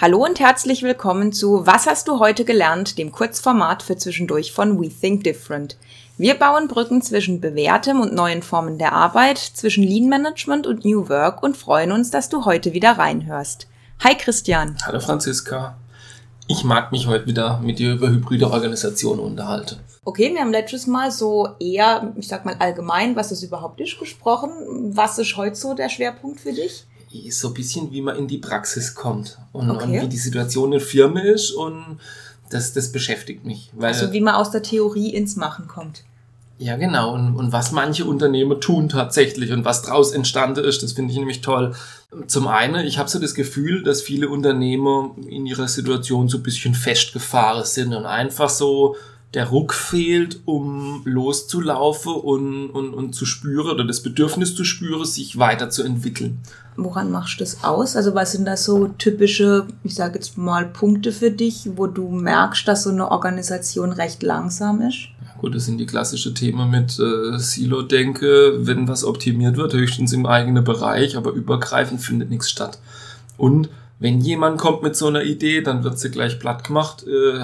Hallo und herzlich willkommen zu Was hast du heute gelernt, dem Kurzformat für zwischendurch von We Think Different. Wir bauen Brücken zwischen bewährtem und neuen Formen der Arbeit, zwischen Lean Management und New Work und freuen uns, dass du heute wieder reinhörst. Hi Christian. Hallo Franziska. Ich mag mich heute wieder mit dir über hybride Organisationen unterhalten. Okay, wir haben letztes Mal so eher, ich sag mal allgemein, was das überhaupt ist, gesprochen. Was ist heute so der Schwerpunkt für dich? So ein bisschen, wie man in die Praxis kommt und, okay. und wie die Situation in der Firma ist und das, das beschäftigt mich. Weil, also wie man aus der Theorie ins Machen kommt. Ja, genau. Und, und was manche Unternehmer tun tatsächlich und was daraus entstanden ist, das finde ich nämlich toll. Zum einen, ich habe so das Gefühl, dass viele Unternehmer in ihrer Situation so ein bisschen festgefahren sind und einfach so der Ruck fehlt, um loszulaufen und, und, und zu spüren oder das Bedürfnis zu spüren, sich weiterzuentwickeln. Woran machst du das aus? Also was sind da so typische, ich sage jetzt mal, Punkte für dich, wo du merkst, dass so eine Organisation recht langsam ist? Ja, gut, das sind die klassischen Themen mit äh, Silo-Denke, wenn was optimiert wird, höchstens im eigenen Bereich, aber übergreifend findet nichts statt. Und wenn jemand kommt mit so einer Idee, dann wird sie gleich platt gemacht. Äh,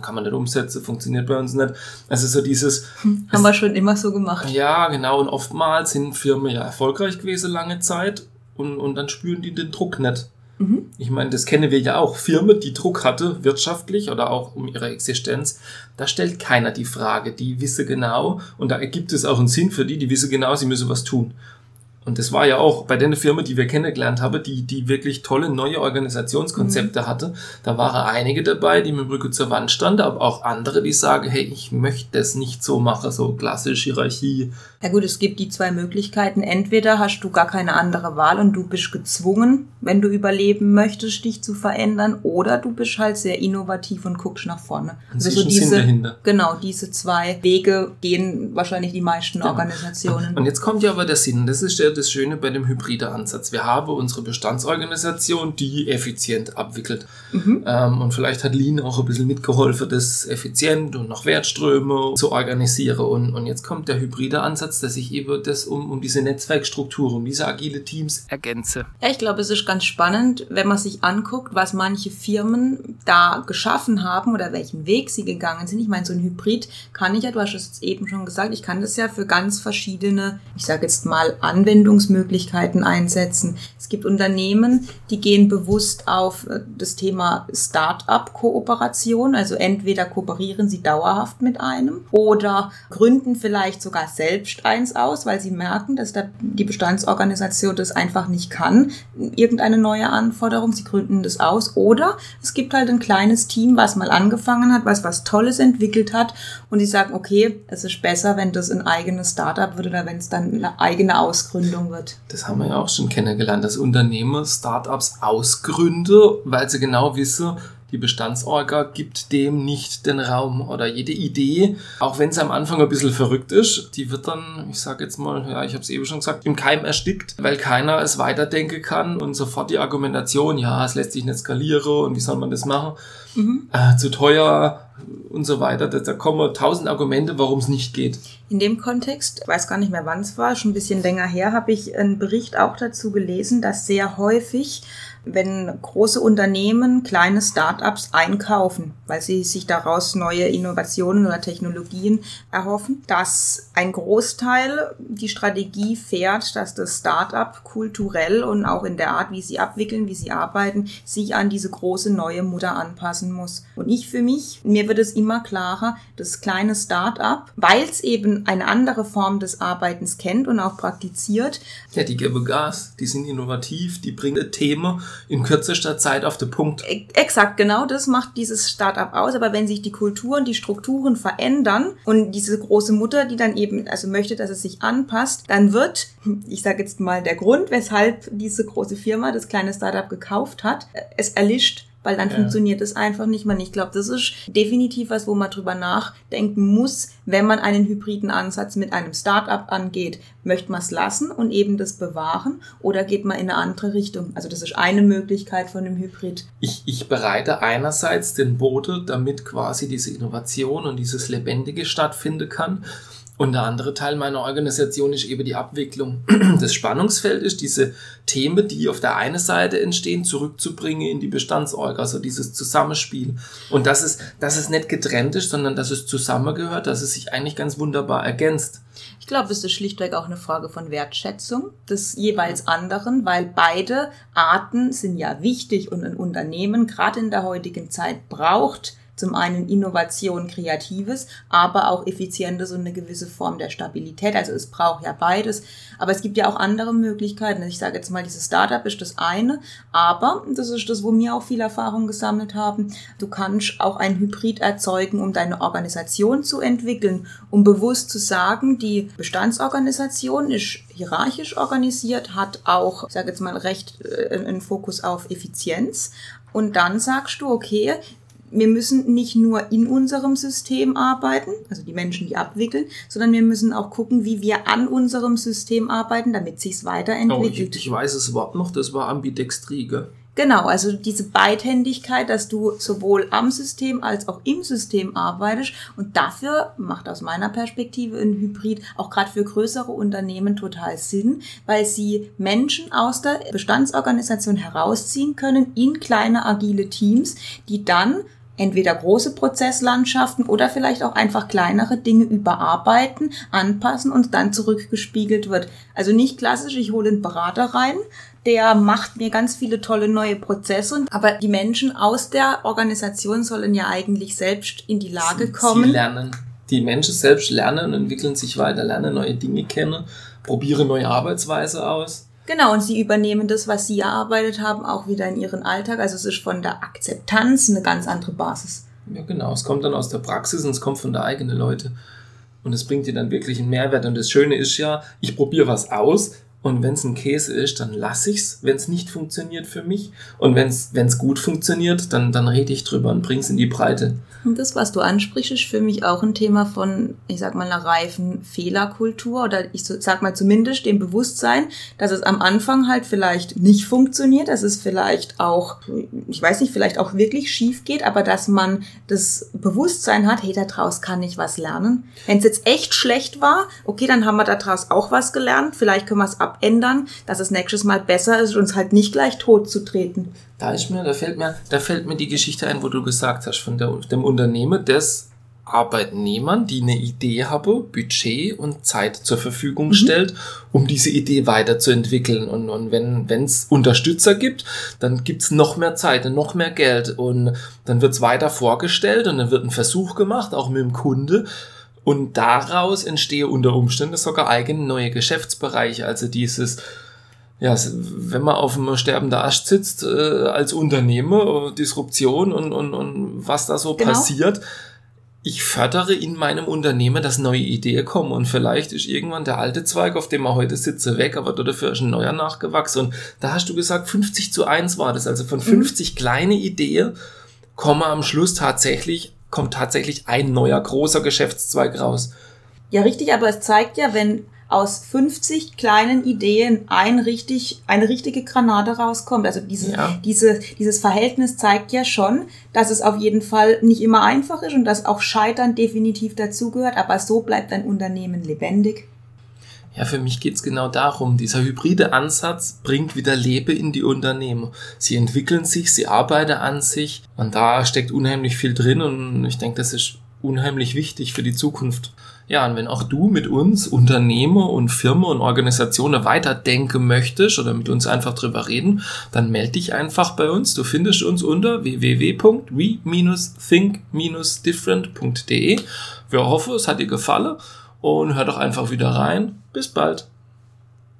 kann man nicht umsetzen, funktioniert bei uns nicht. Also so dieses. Hm, haben wir schon immer so gemacht. Ja, genau. Und oftmals sind Firmen ja erfolgreich gewesen lange Zeit und, und dann spüren die den Druck nicht. Mhm. Ich meine, das kennen wir ja auch. Firmen, die Druck hatte, wirtschaftlich oder auch um ihre Existenz, da stellt keiner die Frage. Die wisse genau, und da ergibt es auch einen Sinn für die, die wisse genau, sie müssen was tun. Und das war ja auch bei den Firmen, die wir kennengelernt haben, die, die wirklich tolle neue Organisationskonzepte mhm. hatte. Da waren einige dabei, die mit dem Rücken zur Wand standen, aber auch andere, die sagen, hey, ich möchte das nicht so machen, so klassisch Hierarchie. Ja gut, es gibt die zwei Möglichkeiten. Entweder hast du gar keine andere Wahl und du bist gezwungen, wenn du überleben möchtest, dich zu verändern, oder du bist halt sehr innovativ und guckst nach vorne. Und also so diese, genau, diese zwei Wege gehen wahrscheinlich die meisten genau. Organisationen. Und jetzt kommt ja aber der Sinn. Das ist der das Schöne bei dem hybride Ansatz. Wir haben unsere Bestandsorganisation, die effizient abwickelt. Mhm. Ähm, und vielleicht hat Lean auch ein bisschen mitgeholfen, das effizient und nach Wertströme zu organisieren. Und, und jetzt kommt der hybride Ansatz, dass ich eben das um, um diese Netzwerkstruktur, um diese agile Teams ergänze. Ja, ich glaube, es ist ganz spannend, wenn man sich anguckt, was manche Firmen da geschaffen haben oder welchen Weg sie gegangen sind. Ich meine, so ein Hybrid kann ich ja, du hast es eben schon gesagt, ich kann das ja für ganz verschiedene, ich sage jetzt mal, Anwendungen Anwendungsmöglichkeiten einsetzen. Es gibt Unternehmen, die gehen bewusst auf äh, das Thema Start-up-Kooperation. Also entweder kooperieren sie dauerhaft mit einem oder gründen vielleicht sogar selbst eins aus, weil sie merken, dass die Bestandsorganisation das einfach nicht kann. Irgendeine neue Anforderung, sie gründen das aus. Oder es gibt halt ein kleines Team, was mal angefangen hat, was was Tolles entwickelt hat und die sagen, okay, es ist besser, wenn das ein eigenes Startup wird oder wenn es dann eine eigene Ausgründung Gründung wird. Das haben wir ja auch schon kennengelernt, dass Unternehmer Startups ausgründen, weil sie genau wissen, die Bestandsorga gibt dem nicht den Raum oder jede Idee, auch wenn es am Anfang ein bisschen verrückt ist, die wird dann, ich sage jetzt mal, ja, ich habe es eben schon gesagt, im Keim erstickt, weil keiner es weiterdenken kann und sofort die Argumentation, ja, es lässt sich nicht skalieren und wie soll man das machen, mhm. äh, zu teuer und so weiter. Da, da kommen tausend Argumente, warum es nicht geht. In dem Kontext, weiß gar nicht mehr wann es war, schon ein bisschen länger her, habe ich einen Bericht auch dazu gelesen, dass sehr häufig wenn große Unternehmen kleine Startups einkaufen, weil sie sich daraus neue Innovationen oder Technologien erhoffen, dass ein Großteil die Strategie fährt, dass das Startup kulturell und auch in der Art, wie sie abwickeln, wie sie arbeiten, sich an diese große neue Mutter anpassen muss. Und ich für mich, mir wird es immer klarer, das kleine Startup, weil es eben eine andere Form des Arbeitens kennt und auch praktiziert. Ja, die geben Gas, die sind innovativ, die bringen Themen in kürzester Zeit auf den Punkt. Exakt, genau das macht dieses Startup aus. Aber wenn sich die Kulturen, die Strukturen verändern und diese große Mutter, die dann eben also möchte, dass es sich anpasst, dann wird, ich sage jetzt mal der Grund, weshalb diese große Firma das kleine Startup gekauft hat, es erlischt weil dann ja. funktioniert es einfach nicht mehr. Ich glaube, das ist definitiv was, wo man drüber nachdenken muss, wenn man einen hybriden Ansatz mit einem Startup angeht. Möchte man es lassen und eben das bewahren oder geht man in eine andere Richtung? Also das ist eine Möglichkeit von einem Hybrid. Ich, ich bereite einerseits den Boden, damit quasi diese Innovation und dieses Lebendige stattfinden kann. Und der andere Teil meiner Organisation ist eben die Abwicklung. Das Spannungsfeld ist diese Themen, die auf der einen Seite entstehen, zurückzubringen in die Bestandsorga, also dieses Zusammenspiel. Und dass es, dass es nicht getrennt ist, sondern dass es zusammengehört, dass es sich eigentlich ganz wunderbar ergänzt. Ich glaube, es ist schlichtweg auch eine Frage von Wertschätzung des jeweils anderen, weil beide Arten sind ja wichtig und ein Unternehmen gerade in der heutigen Zeit braucht zum einen Innovation, Kreatives, aber auch Effizientes und eine gewisse Form der Stabilität. Also es braucht ja beides. Aber es gibt ja auch andere Möglichkeiten. Ich sage jetzt mal, dieses Startup ist das eine, aber das ist das, wo wir auch viel Erfahrung gesammelt haben. Du kannst auch ein Hybrid erzeugen, um deine Organisation zu entwickeln, um bewusst zu sagen, die Bestandsorganisation ist hierarchisch organisiert, hat auch, ich sage jetzt mal, recht äh, einen Fokus auf Effizienz. Und dann sagst du, okay, wir müssen nicht nur in unserem System arbeiten, also die Menschen, die abwickeln, sondern wir müssen auch gucken, wie wir an unserem System arbeiten, damit sich's weiterentwickelt. Oh, ich, ich weiß es überhaupt noch, das war Ambidextrie, gell? Genau, also diese Beidhändigkeit, dass du sowohl am System als auch im System arbeitest. Und dafür macht aus meiner Perspektive ein Hybrid auch gerade für größere Unternehmen total Sinn, weil sie Menschen aus der Bestandsorganisation herausziehen können in kleine agile Teams, die dann entweder große Prozesslandschaften oder vielleicht auch einfach kleinere Dinge überarbeiten, anpassen und dann zurückgespiegelt wird. Also nicht klassisch, ich hole einen Berater rein, der macht mir ganz viele tolle neue Prozesse, aber die Menschen aus der Organisation sollen ja eigentlich selbst in die Lage kommen. Sie lernen. Die Menschen selbst lernen und entwickeln sich weiter, lernen neue Dinge kennen, probieren neue Arbeitsweise aus Genau, und sie übernehmen das, was sie erarbeitet haben, auch wieder in ihren Alltag. Also es ist von der Akzeptanz eine ganz andere Basis. Ja, genau. Es kommt dann aus der Praxis und es kommt von der eigenen Leute. Und es bringt dir dann wirklich einen Mehrwert. Und das Schöne ist ja, ich probiere was aus, und wenn es ein Käse ist, dann lasse ich's, wenn es nicht funktioniert für mich. Und wenn es gut funktioniert, dann, dann rede ich drüber und bring's in die Breite. Und das, was du ansprichst, ist für mich auch ein Thema von, ich sag mal, einer reifen Fehlerkultur oder ich sag mal zumindest dem Bewusstsein, dass es am Anfang halt vielleicht nicht funktioniert, dass es vielleicht auch, ich weiß nicht, vielleicht auch wirklich schief geht, aber dass man das Bewusstsein hat, hey, daraus kann ich was lernen. Wenn es jetzt echt schlecht war, okay, dann haben wir daraus auch was gelernt, vielleicht können wir es abändern, dass es nächstes Mal besser ist, uns halt nicht gleich tot zu treten. Da ist mir, da fällt mir, da fällt mir die Geschichte ein, wo du gesagt hast, von der, dem Unternehmer des Arbeitnehmern, die eine Idee haben, Budget und Zeit zur Verfügung mhm. stellt, um diese Idee weiterzuentwickeln. Und, und wenn es Unterstützer gibt, dann gibt's noch mehr Zeit und noch mehr Geld. Und dann wird's weiter vorgestellt und dann wird ein Versuch gemacht, auch mit dem Kunde. Und daraus entstehe unter Umständen sogar eigene neue Geschäftsbereiche. Also dieses, ja, wenn man auf einem sterbenden Ast sitzt, äh, als Unternehmer, äh, Disruption und, und, und was da so genau. passiert, ich fördere in meinem Unternehmen, dass neue Ideen kommen und vielleicht ist irgendwann der alte Zweig, auf dem er heute sitze, weg, aber dafür ist ein neuer nachgewachsen. Und da hast du gesagt, 50 zu 1 war das, also von 50 mhm. kleine Ideen kommen am Schluss tatsächlich kommt tatsächlich ein neuer großer Geschäftszweig raus. Ja, richtig, aber es zeigt ja, wenn aus 50 kleinen Ideen ein richtig, eine richtige Granate rauskommt. Also diese, ja. diese, dieses Verhältnis zeigt ja schon, dass es auf jeden Fall nicht immer einfach ist und dass auch Scheitern definitiv dazugehört, aber so bleibt ein Unternehmen lebendig. Ja, für mich geht's genau darum. Dieser hybride Ansatz bringt wieder Lebe in die Unternehmen. Sie entwickeln sich, sie arbeiten an sich und da steckt unheimlich viel drin und ich denke, das ist unheimlich wichtig für die Zukunft. Ja, und wenn auch du mit uns Unternehmer und Firmen und Organisationen weiterdenken möchtest oder mit uns einfach drüber reden, dann melde dich einfach bei uns. Du findest uns unter www.we-think-different.de. Wir hoffen, es hat dir gefallen und hör doch einfach wieder rein. Bis bald.